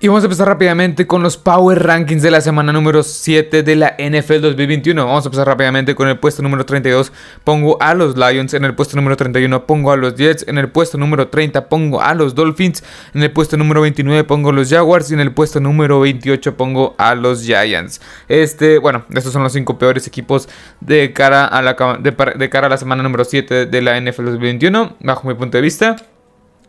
Y vamos a empezar rápidamente con los Power Rankings de la semana número 7 de la NFL 2021. Vamos a empezar rápidamente con el puesto número 32. Pongo a los Lions. En el puesto número 31 pongo a los Jets. En el puesto número 30 pongo a los Dolphins. En el puesto número 29 pongo a los Jaguars. Y en el puesto número 28 pongo a los Giants. Este, bueno, estos son los 5 peores equipos de cara, a la, de, cara a la semana número 7 de la NFL 2021, bajo mi punto de vista.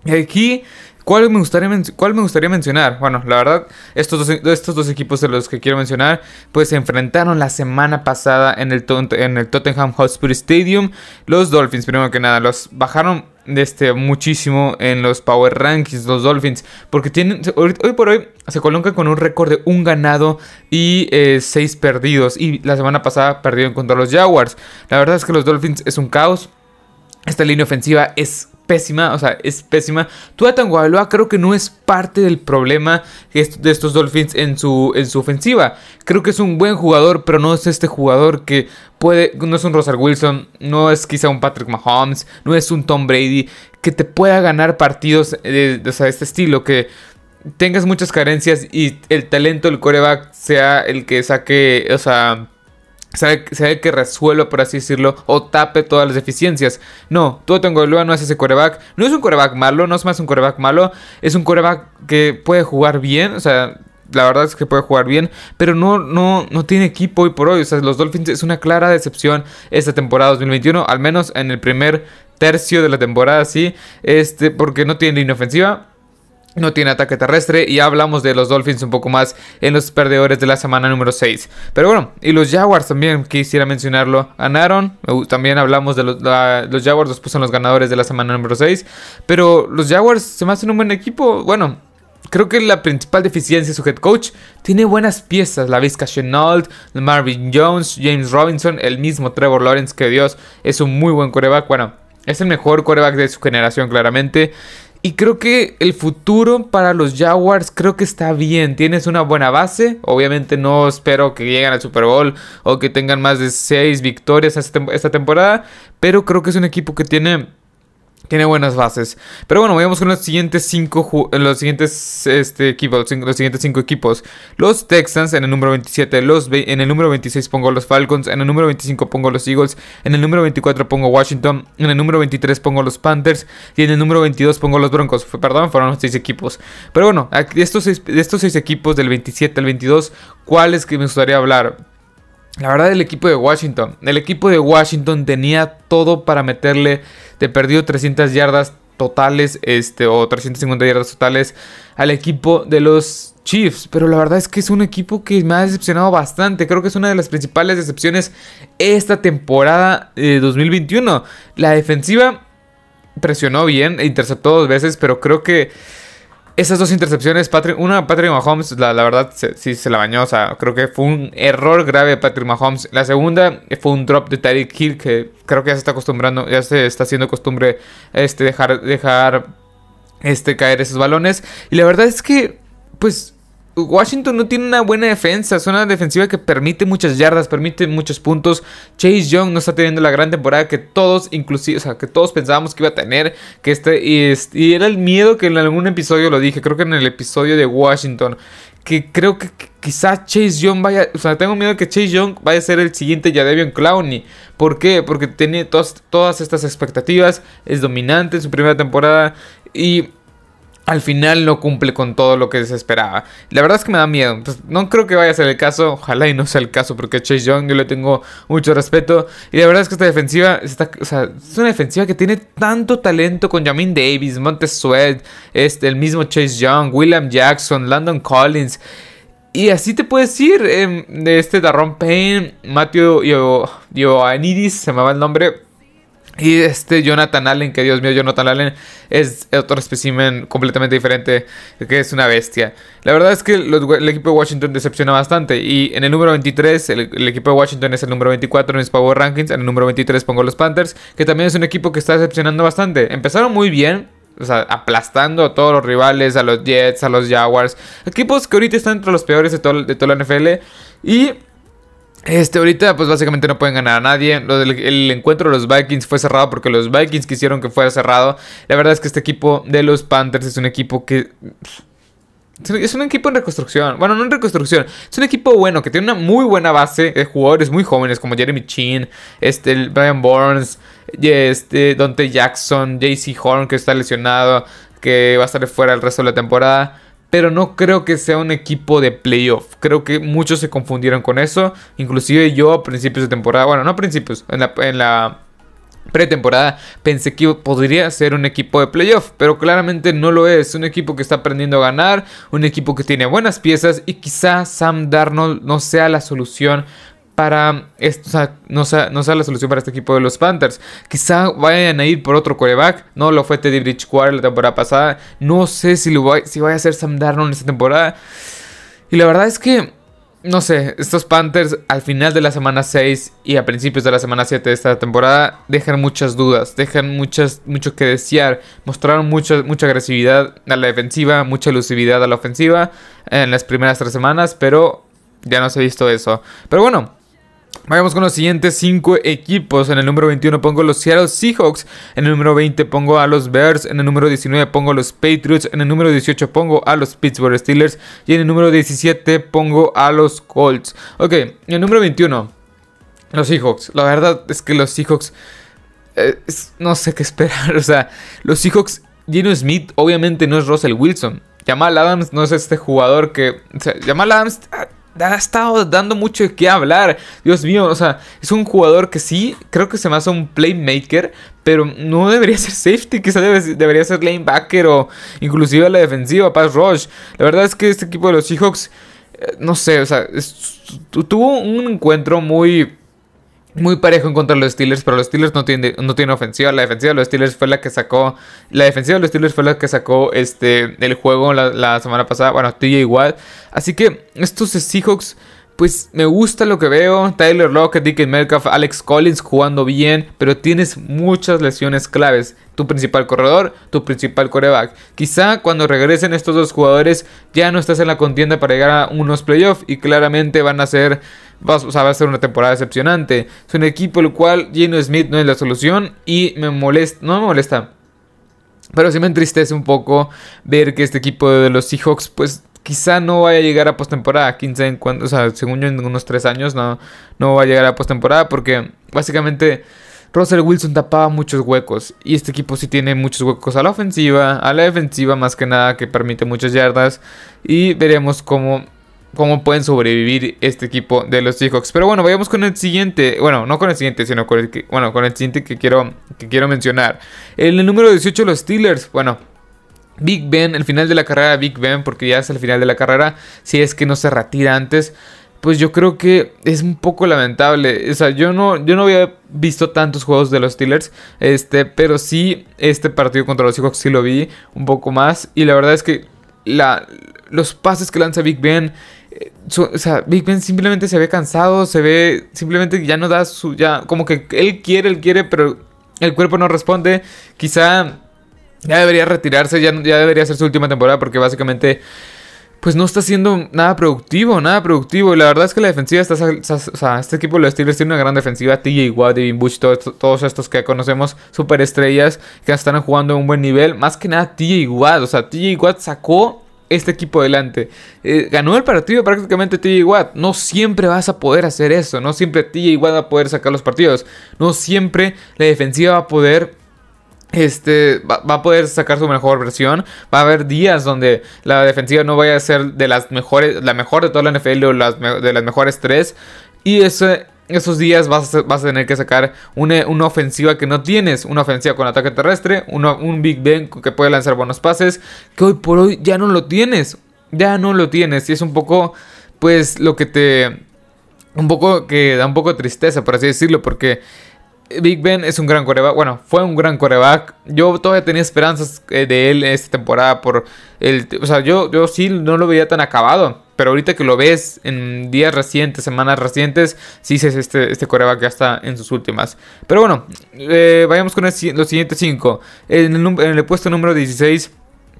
Y aquí ¿Cuál me, gustaría ¿Cuál me gustaría mencionar? Bueno, la verdad, estos dos, estos dos equipos de los que quiero mencionar, pues se enfrentaron la semana pasada en el, en el Tottenham Hotspur Stadium. Los Dolphins, primero que nada, los bajaron este, muchísimo en los Power Rankings, los Dolphins, porque tienen, hoy, por hoy se colocan con un récord de un ganado y eh, seis perdidos. Y la semana pasada perdieron contra los Jaguars. La verdad es que los Dolphins es un caos. Esta línea ofensiva es pésima, o sea, es pésima. Tua Tagovailoa creo que no es parte del problema de estos Dolphins en su, en su ofensiva. Creo que es un buen jugador, pero no es este jugador que puede, no es un Russell Wilson, no es quizá un Patrick Mahomes, no es un Tom Brady, que te pueda ganar partidos de, de este estilo, que tengas muchas carencias y el talento del coreback sea el que saque, o sea Sabe, que resuelva, por así decirlo, o tape todas las deficiencias. No, todo tengo no es ese coreback. No es un coreback malo, no es más un coreback malo. Es un coreback que puede jugar bien. O sea, la verdad es que puede jugar bien, pero no, no, no tiene equipo hoy por hoy. O sea, los Dolphins es una clara decepción esta temporada 2021, al menos en el primer tercio de la temporada, sí. Este, porque no tiene línea ofensiva no tiene ataque terrestre y hablamos de los Dolphins un poco más en los perdedores de la semana número 6. Pero bueno, y los Jaguars también quisiera mencionarlo. Ganaron, también hablamos de los, los Jaguars, los puso los ganadores de la semana número 6. Pero los Jaguars se me hacen un buen equipo. Bueno, creo que la principal deficiencia es su head coach. Tiene buenas piezas, la Vizca Chenault, Marvin Jones, James Robinson, el mismo Trevor Lawrence, que Dios es un muy buen coreback. Bueno, es el mejor coreback de su generación, claramente. Y creo que el futuro para los Jaguars creo que está bien. Tienes una buena base. Obviamente no espero que lleguen al Super Bowl o que tengan más de 6 victorias esta temporada. Pero creo que es un equipo que tiene tiene buenas bases. Pero bueno, vamos con los siguientes cinco, los siguientes este, equipos, los siguientes cinco equipos. Los Texans en el número 27, los en el número 26 pongo los Falcons, en el número 25 pongo los Eagles, en el número 24 pongo Washington, en el número 23 pongo los Panthers y en el número 22 pongo los Broncos. Perdón, fueron los seis equipos. Pero bueno, de estos seis, de estos seis equipos del 27 al 22, ¿cuáles que me gustaría hablar? La verdad, el equipo de Washington. El equipo de Washington tenía todo para meterle. Te perdió 300 yardas totales, este, o 350 yardas totales al equipo de los Chiefs. Pero la verdad es que es un equipo que me ha decepcionado bastante. Creo que es una de las principales decepciones esta temporada de 2021. La defensiva presionó bien, interceptó dos veces, pero creo que esas dos intercepciones, Patrick, una Patrick Mahomes, la, verdad sí se la bañó. O sea, creo que fue un error grave Patrick Mahomes. La segunda fue un drop de Tyreek Hill que creo que ya se está acostumbrando, ya se está haciendo costumbre este, dejar, dejar este, caer esos balones. Y la verdad es que, pues, Washington no tiene una buena defensa, es una defensiva que permite muchas yardas, permite muchos puntos. Chase Young no está teniendo la gran temporada que todos, inclusive, o sea, que todos pensábamos que iba a tener, que este y, era el miedo que en algún episodio lo dije, creo que en el episodio de Washington, que creo que, quizás Chase Young vaya, o sea, tengo miedo que Chase Young vaya a ser el siguiente Jadevion Clowney. ¿Por qué? Porque tiene todas estas expectativas, es dominante en su primera temporada y al final no cumple con todo lo que se esperaba. La verdad es que me da miedo. Pues, no creo que vaya a ser el caso. Ojalá y no sea el caso. Porque Chase Young yo le tengo mucho respeto. Y la verdad es que esta defensiva es una defensiva que tiene tanto talento con Jamin Davis, Montez Sweat, este, el mismo Chase Young, William Jackson, Landon Collins. Y así te puedes ir em, de este Darron Payne, Matthew Ioannidis, se me va el nombre. Y este Jonathan Allen, que Dios mío, Jonathan Allen es otro espécimen completamente diferente, que es una bestia. La verdad es que el equipo de Washington decepciona bastante. Y en el número 23, el, equipo de Washington es el número 24 en mis Power Rankings. En el número 23 pongo los Panthers, que también es un equipo que está decepcionando bastante. Empezaron muy bien, o sea, aplastando a todos los rivales, a los Jets, a los Jaguars. Equipos que ahorita están entre los peores de, todo, de toda la NFL. Y este, ahorita, pues básicamente no pueden ganar a nadie. el encuentro de los Vikings fue cerrado porque los Vikings quisieron que fuera cerrado. La verdad es que este equipo de los Panthers es un equipo que Es un equipo en reconstrucción. Bueno, no en reconstrucción. Es un equipo bueno que tiene una muy buena base de jugadores muy jóvenes como Jeremy Chin, este, Brian Burns, este, Dante Jackson, JC Horn que está lesionado, que va a estar fuera el resto de la temporada. Pero no creo que sea un equipo de playoff. Creo que muchos se confundieron con eso. Inclusive yo a principios de temporada. Bueno, no a principios. En la, pretemporada pensé que podría ser un equipo de playoff, pero claramente no lo es. Un equipo que está aprendiendo a ganar, un equipo que tiene buenas piezas y quizá Sam Darnold no sea la solución para esto, o sea, no sea, no sea la solución para este equipo de los Panthers. Quizá vayan a ir por otro quarterback. No lo fue Teddy Bridgewater la temporada pasada. No sé si, lo va, si vaya a ser Sam Darnold esta temporada. Y la verdad es que no sé, estos Panthers al final de la semana 6 y a principios de la semana 7 de esta temporada dejan muchas dudas, dejan muchas, mucho que desear. Mostraron mucha, mucha agresividad a la defensiva, mucha elusividad a la ofensiva en las primeras tres semanas, pero ya no se ha visto eso. Pero bueno, Vayamos con los siguientes 5 equipos. En el número 21 pongo los Seattle Seahawks. En el número 20 pongo a los Bears. En el número 19 pongo a los Patriots. En el número 18 pongo a los Pittsburgh Steelers. Y en el número 17 pongo a los Colts. Ok, en el número 21, los Seahawks. La verdad es que los Seahawks... Eh, no sé qué esperar. O sea, los Seahawks... Gino Smith obviamente no es Russell Wilson. Jamal Adams no es este jugador que... O sea, Jamal Adams ha estado dando mucho de qué hablar. Dios mío, o sea, es un jugador que sí, creo que se me hace un playmaker, pero no debería ser safety, quizá debería ser lanebacker o inclusive a la defensiva, pass rush. La verdad es que este equipo de los Seahawks, eh, no sé, o sea, tuvo un encuentro muy muy parejo en contra de los Steelers, pero los Steelers no tienen, no tienen ofensiva. La defensiva de los Steelers fue la que sacó. La defensiva de los Steelers fue la que sacó este el juego la, semana pasada. Bueno, TJ igual. Así que estos Seahawks. Pues me gusta lo que veo. Tyler Lockett, Dick Metcalf, Alex Collins jugando bien. Pero tienes muchas lesiones claves. Tu principal corredor, tu principal coreback. Quizá cuando regresen estos dos jugadores ya no estás en la contienda para llegar a unos playoffs. Y claramente van a ser va, a ser una temporada decepcionante. Es un equipo el cual Geno Smith no es la solución y me molesta, no me molesta, pero sí me entristece un poco ver que este equipo de los Seahawks pues quizá no vaya a llegar a postemporada, 15 en cuando, o sea, según yo en unos 3 años no, no va a llegar a postemporada porque básicamente Russell Wilson tapaba muchos huecos y este equipo sí tiene muchos huecos a la ofensiva, a la defensiva más que nada que permite muchas yardas y veremos cómo cómo pueden sobrevivir este equipo de los Seahawks. Pero bueno, vayamos con el siguiente. Bueno, no con el siguiente, sino con el, que, bueno, con el siguiente que quiero, que quiero mencionar. En el número 18, los Steelers. Bueno, Big Ben, el final de la carrera de Big Ben, porque ya es el final de la carrera. Si es que no se retira antes. Pues yo creo que es un poco lamentable. O sea, yo no, yo no había visto tantos juegos de los Steelers. Este, pero sí, este partido contra los Seahawks sí lo vi un poco más. Y la verdad es que la, los pases que lanza Big Ben o sea, Big Ben simplemente se ve cansado, se ve, simplemente ya no da su, ya, como que él quiere, él quiere, pero el cuerpo no responde. Quizá ya debería retirarse, ya, ya debería ser su última temporada porque básicamente pues no está haciendo nada productivo, nada productivo. Y la verdad es que la defensiva está, o sea, este equipo de los Steelers tiene una gran defensiva. TJ Watt, Devin Bush, todos estos que conocemos, superestrellas que están jugando a un buen nivel. Más que nada TJ Watt, o sea, TJ Watt sacó este equipo adelante. Eh, ganó el partido prácticamente TJ Watt. No siempre vas a poder hacer eso. No siempre TJ Watt va a poder sacar los partidos. No siempre la defensiva va a poder. Este va, a poder sacar su mejor versión. Va a haber días donde la defensiva no vaya a ser de las mejores. La mejor de toda la NFL o de las mejores tres. Y ese esos días vas a, vas a tener que sacar una, ofensiva que no tienes. Una ofensiva con ataque terrestre, un Big Ben que puede lanzar buenos pases, que hoy por hoy ya no lo tienes. Ya no lo tienes. Y es un poco, pues, lo que te... Un poco que da un poco de tristeza, por así decirlo, porque Big Ben es un gran coreback. Bueno, fue un gran coreback. Yo todavía tenía esperanzas eh, de él esta temporada por el... O sea, yo, yo sí no lo veía tan acabado. Pero ahorita que lo ves en días recientes, semanas recientes, sí dices este, este coreback ya está en sus últimas. Pero bueno, eh, vayamos con los siguientes 5. En, en, el puesto número 16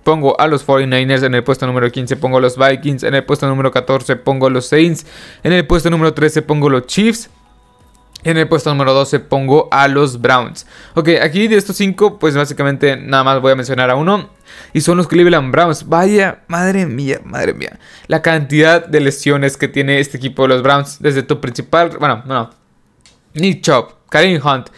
pongo a los 49ers. En el puesto número 15 pongo a los Vikings. En el puesto número 14 pongo a los Saints. En el puesto número 13 pongo los Chiefs. En el puesto número 12 pongo a los Browns. Ok, aquí de estos 5, pues básicamente nada más voy a mencionar a uno. Y son los Cleveland Browns. Vaya, madre mía, madre mía. La cantidad de lesiones que tiene este equipo de los Browns. Desde tu principal, bueno, no. Nick Chop, Karim Hunt,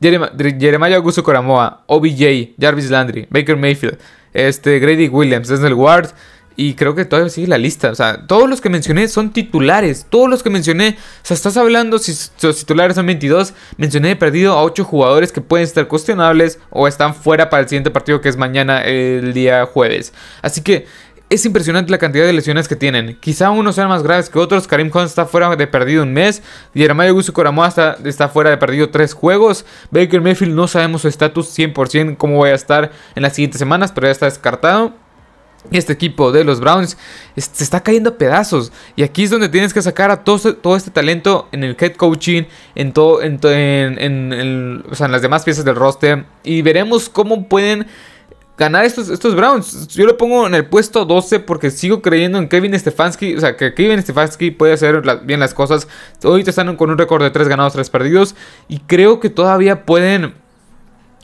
Jeremiah Augusto Coramoa, OBJ, Jarvis Landry, Baker Mayfield, este, Grady Williams, Denzel Ward. Y creo que todavía sigue la lista. O sea, todos los que mencioné son titulares. Todos los que mencioné. O sea, estás hablando, si los titulares son 22. Mencioné he perdido a 8 jugadores que pueden estar cuestionables o están fuera para el siguiente partido que es mañana, el día jueves. Así que es impresionante la cantidad de lesiones que tienen. Quizá unos sean más graves que otros. Karim Hunt está fuera de perdido un mes. Jeremiah Gusto Coramoa está, está fuera de perdido tres juegos. Baker Mayfield no sabemos su estatus 100% cómo va a estar en las siguientes semanas, pero ya está descartado. Este equipo de los Browns se está cayendo a pedazos. Y aquí es donde tienes que sacar a todo, todo este talento en el head coaching, en, todo, en, en, las demás piezas del roster. Y veremos cómo pueden ganar estos, estos Browns. Yo lo pongo en el puesto 12 porque sigo creyendo en Kevin Stefanski. O sea, que Kevin Stefanski puede hacer bien las cosas. Ahorita están con un récord de 3 ganados, 3 perdidos. Y creo que todavía pueden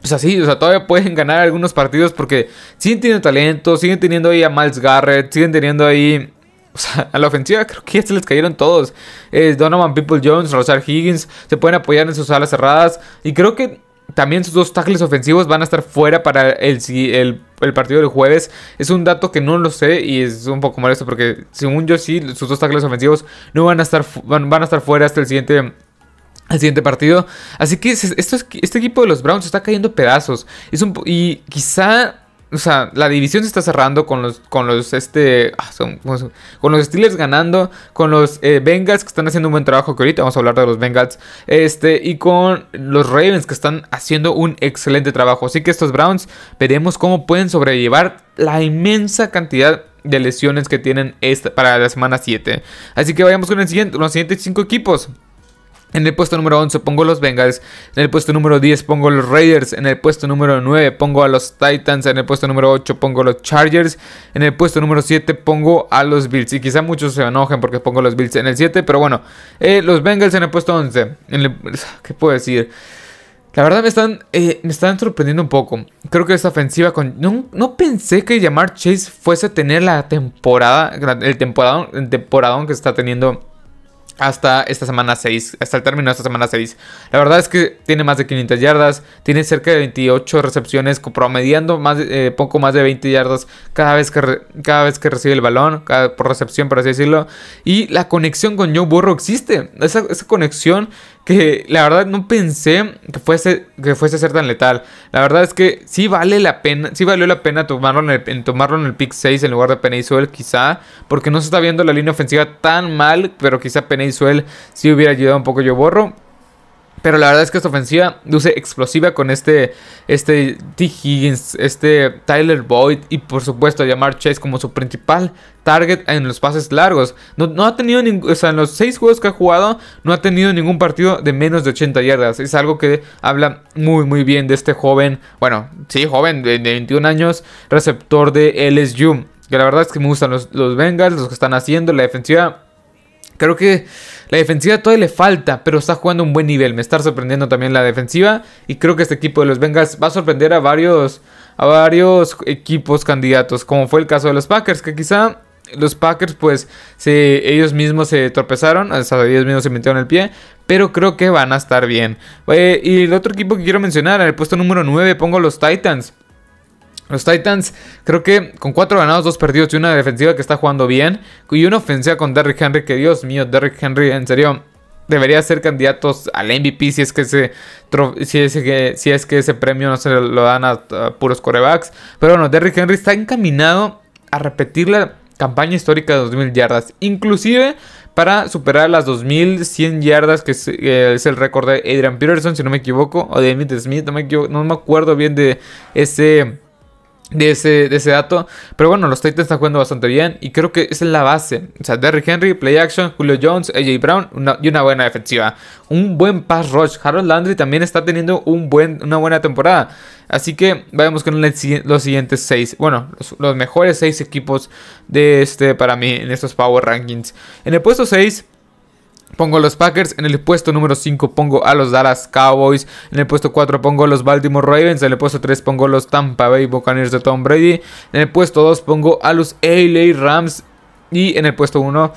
o sea, sí, o sea, todavía pueden ganar algunos partidos porque siguen teniendo talento, siguen teniendo ahí a Miles Garrett, siguen teniendo ahí... O sea, a la ofensiva creo que ya se les cayeron todos. Donovan People Jones, Rosar Higgins, se pueden apoyar en sus alas cerradas. Y creo que también sus dos tackles ofensivos van a estar fuera para el, el, partido del jueves. Es un dato que no lo sé y es un poco molesto porque según yo sí, sus dos tackles ofensivos no van a estar, van, van a estar fuera hasta el siguiente al siguiente partido. Así que este equipo de los Browns está cayendo pedazos. Y quizá o sea, la división se está cerrando con los, con los, este, ah, con los Steelers ganando, con los eh, Bengals que están haciendo un buen trabajo, que ahorita vamos a hablar de los Bengals, este, y con los Ravens que están haciendo un excelente trabajo. Así que estos Browns veremos cómo pueden sobrellevar la inmensa cantidad de lesiones que tienen para la semana 7. Así que vayamos con el siguiente, los siguientes 5 equipos. En el puesto número 11 pongo los Bengals. En el puesto número 10 pongo los Raiders. En el puesto número 9 pongo a los Titans. En el puesto número 8 pongo los Chargers. En el puesto número 7 pongo a los Bills. Y quizá muchos se enojen porque pongo los Bills en el 7. Pero bueno, eh, los Bengals en el puesto 11. ¿Qué puedo decir? La verdad me están, eh, me están sorprendiendo un poco. Creo que esta ofensiva con... No, no pensé que llamar Chase fuese a tener la temporada, el temporadón, el temporadón que está teniendo hasta esta semana 6, hasta el término de esta semana 6. La verdad es que tiene más de 500 yardas, tiene cerca de 28 recepciones, promediando más, eh, poco más de 20 yardas cada vez que, cada vez que recibe el balón, por recepción, por así decirlo. Y la conexión con Joe Burrow existe, esa, esa conexión que la verdad no pensé que fuese, que fuese a ser tan letal. La verdad es que sí vale la pena, sí valió la pena tomarlo en el, tomarlo en el pick 6 en lugar de Penny quizá, porque no se está viendo la línea ofensiva tan mal, pero quizá Penny sí hubiera ayudado un poco yo borro. Pero la verdad es que esta ofensiva luce explosiva con este, este T. Higgins, este Tyler Boyd y por supuesto llamar Chase como su principal target en los pases largos. No, ha tenido ningún, o sea, en los seis juegos que ha jugado, no ha tenido ningún partido de menos de 80 yardas. Es algo que habla muy, muy bien de este joven, bueno, sí, joven de, 21 años, receptor de LSU. Que la verdad es que me gustan los, los Bengals, los que están haciendo la defensiva Creo que la defensiva todavía le falta, pero está jugando un buen nivel. Me está sorprendiendo también la defensiva. Y creo que este equipo de los Bengals va a sorprender a varios, a varios equipos candidatos. Como fue el caso de los Packers, que quizá los Packers, pues, ellos mismos se tropezaron. O sea, ellos mismos se metieron el pie. Pero creo que van a estar bien. Eh, y el otro equipo que quiero mencionar, en el puesto número 9 pongo los Titans. Los Titans, creo que con cuatro ganados, dos perdidos y una defensiva que está jugando bien. Y una ofensiva con Derrick Henry, que Dios mío, Derrick Henry, en serio, debería ser candidatos al MVP si es que ese, si es que, si es que ese premio no se lo dan a, puros corebacks. Pero bueno, Derrick Henry está encaminado a repetir la campaña histórica de 2000 yardas. Inclusive para superar las 2100 yardas, que es, el récord de Adrian Peterson, si no me equivoco, o de Emmitt Smith, no me, no me acuerdo bien de ese de ese, de ese dato. Pero bueno, los Titans están jugando bastante bien y creo que esa es la base. O sea, Derrick Henry, play action, Julio Jones, AJ Brown y una buena defensiva. Un buen pass rush. Harold Landry también está teniendo un buen, una buena temporada. Así que vayamos con los siguientes seis. Bueno, los, mejores seis equipos de este para mí en estos Power Rankings. En el puesto 6 Pongo a los Packers. En el puesto número 5 pongo a los Dallas Cowboys. En el puesto 4 pongo a los Baltimore Ravens. En el puesto 3 pongo a los Tampa Bay Buccaneers de Tom Brady. En el puesto 2 pongo a los LA Rams. Y en el puesto 1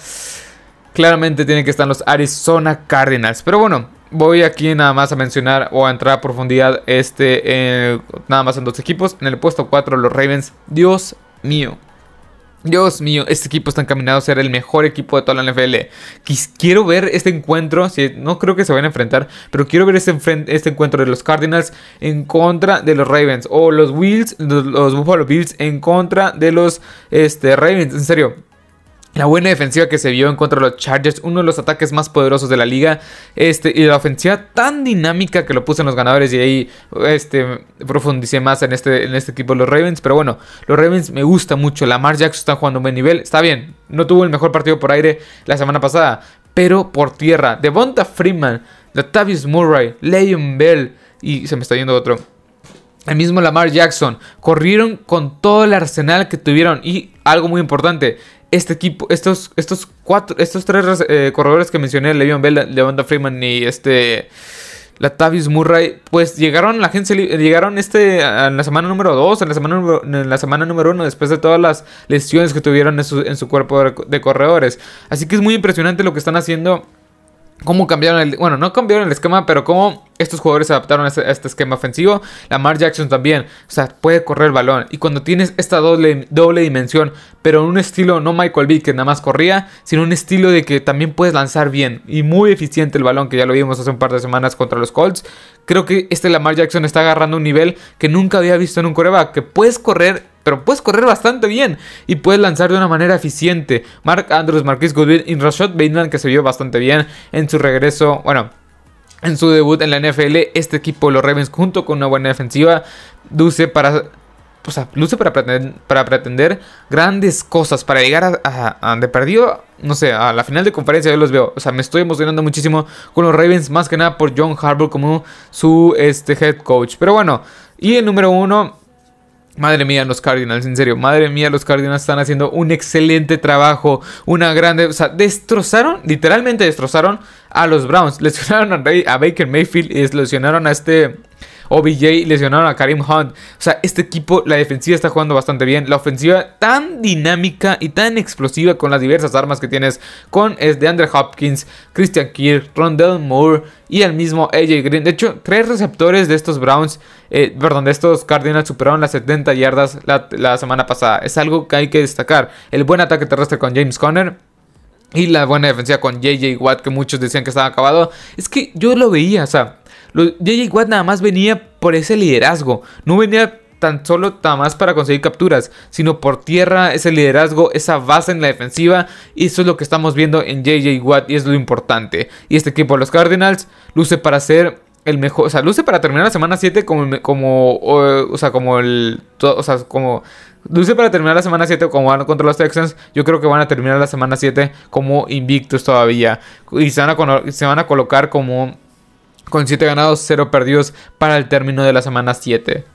claramente tienen que estar los Arizona Cardinals. Pero bueno, voy aquí nada más a mencionar o a entrar a profundidad este eh, nada más en dos equipos. En el puesto 4 los Ravens. Dios mío. Dios mío, este equipo está encaminado a ser el mejor equipo de toda la NFL. Quiero ver este encuentro, no creo que se vayan a enfrentar, pero quiero ver este, este encuentro de los Cardinals en contra de los Ravens. O los Bills, los, Buffalo Bills en contra de los este, Ravens. En serio, la buena defensiva que se vio en contra de los Chargers, uno de los ataques más poderosos de la liga, este, y la ofensiva tan dinámica que lo puse en los ganadores y ahí este, profundicé más en este, en este equipo de los Ravens. Pero bueno, los Ravens me gusta mucho, Lamar Jackson está jugando un buen nivel, está bien, no tuvo el mejor partido por aire la semana pasada, pero por tierra, Devonta Freeman, Latavius Murray, Leon Bell y se me está yendo otro. El mismo Lamar Jackson corrieron con todo el arsenal que tuvieron y algo muy importante, este equipo, estos, estos cuatro, estos tres eh, corredores que mencioné, Le'Veon Bell, Levanta Freeman y este Latavius Murray, pues llegaron la agencia, llegaron este en la semana número 2, en la semana número, en la semana número 1, después de todas las lesiones que tuvieron en su, en su cuerpo de corredores. Así que es muy impresionante lo que están haciendo cómo cambiaron el... Bueno, no cambiaron el esquema, pero cómo estos jugadores se adaptaron a este, esquema ofensivo. Lamar Jackson también. O sea, puede correr el balón. Y cuando tienes esta doble, doble dimensión, pero en un estilo no Michael Vick que nada más corría, sino un estilo de que también puedes lanzar bien y muy eficiente el balón, que ya lo vimos hace un par de semanas contra los Colts. Creo que este Lamar Jackson está agarrando un nivel que nunca había visto en un coreback, que puedes correr pero puedes correr bastante bien y puedes lanzar de una manera eficiente. Mark Andrews, Marquis Goodwin y Rashad que se vio bastante bien en su regreso, bueno, en su debut en la NFL. Este equipo, los Ravens, junto con una buena defensiva, luce para o sea, luce para pretender, para pretender grandes cosas, para llegar a, a, perdido, no sé, a la final de conferencia yo los veo. O sea, me estoy emocionando muchísimo con los Ravens, más que nada por John Harbaugh como su este, head coach. Pero bueno, y el número uno, Madre mía, los Cardinals, en serio, madre mía, los Cardinals están haciendo un excelente trabajo, una grande, o sea, destrozaron, literalmente destrozaron a los Browns, lesionaron a, Baker Mayfield y lesionaron a este OBJ lesionaron a Karim Hunt. O sea, este equipo, la defensiva está jugando bastante bien. La ofensiva tan dinámica y tan explosiva con las diversas armas que tienes. Con es de Andrew Hopkins, Christian Kirk, Rondell Moore y el mismo AJ Green. De hecho, tres receptores de estos Browns, eh, perdón, de estos Cardinals superaron las 70 yardas la, la semana pasada. Es algo que hay que destacar. El buen ataque terrestre con James Conner. Y la buena defensiva con JJ Watt, que muchos decían que estaba acabado. Es que yo lo veía, o sea, JJ Watt nada más venía por ese liderazgo. No venía tan solo nada más para conseguir capturas, sino por tierra, ese liderazgo, esa base en la defensiva. Y eso es lo que estamos viendo en JJ Watt y es lo importante. Y este equipo de los Cardinals luce para ser el mejor, o sea, luce para terminar la semana 7 como, como, o, sea, como el, o sea, como, luce para terminar la semana 7 como van contra los Texans, yo creo que van a terminar la semana 7 como invictos todavía, y se van a, se van a colocar como con 7 ganados, 0 perdidos para el término de la semana 7.